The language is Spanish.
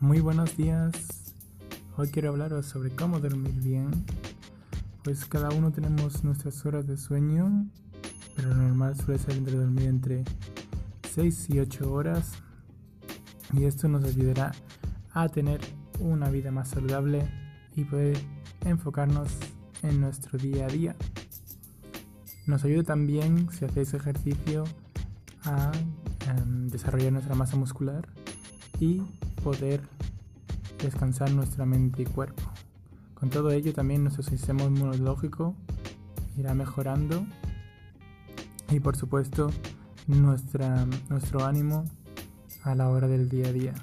Muy buenos días. Hoy quiero hablaros sobre cómo dormir bien. Pues cada uno tenemos nuestras horas de sueño, pero lo normal suele ser entre dormir entre 6 y 8 horas. Y esto nos ayudará a tener una vida más saludable y poder enfocarnos en nuestro día a día. Nos ayuda también, si hacéis ejercicio, a em, desarrollar nuestra masa muscular y poder descansar nuestra mente y cuerpo. Con todo ello también nuestro sistema inmunológico irá mejorando y por supuesto nuestra, nuestro ánimo a la hora del día a día.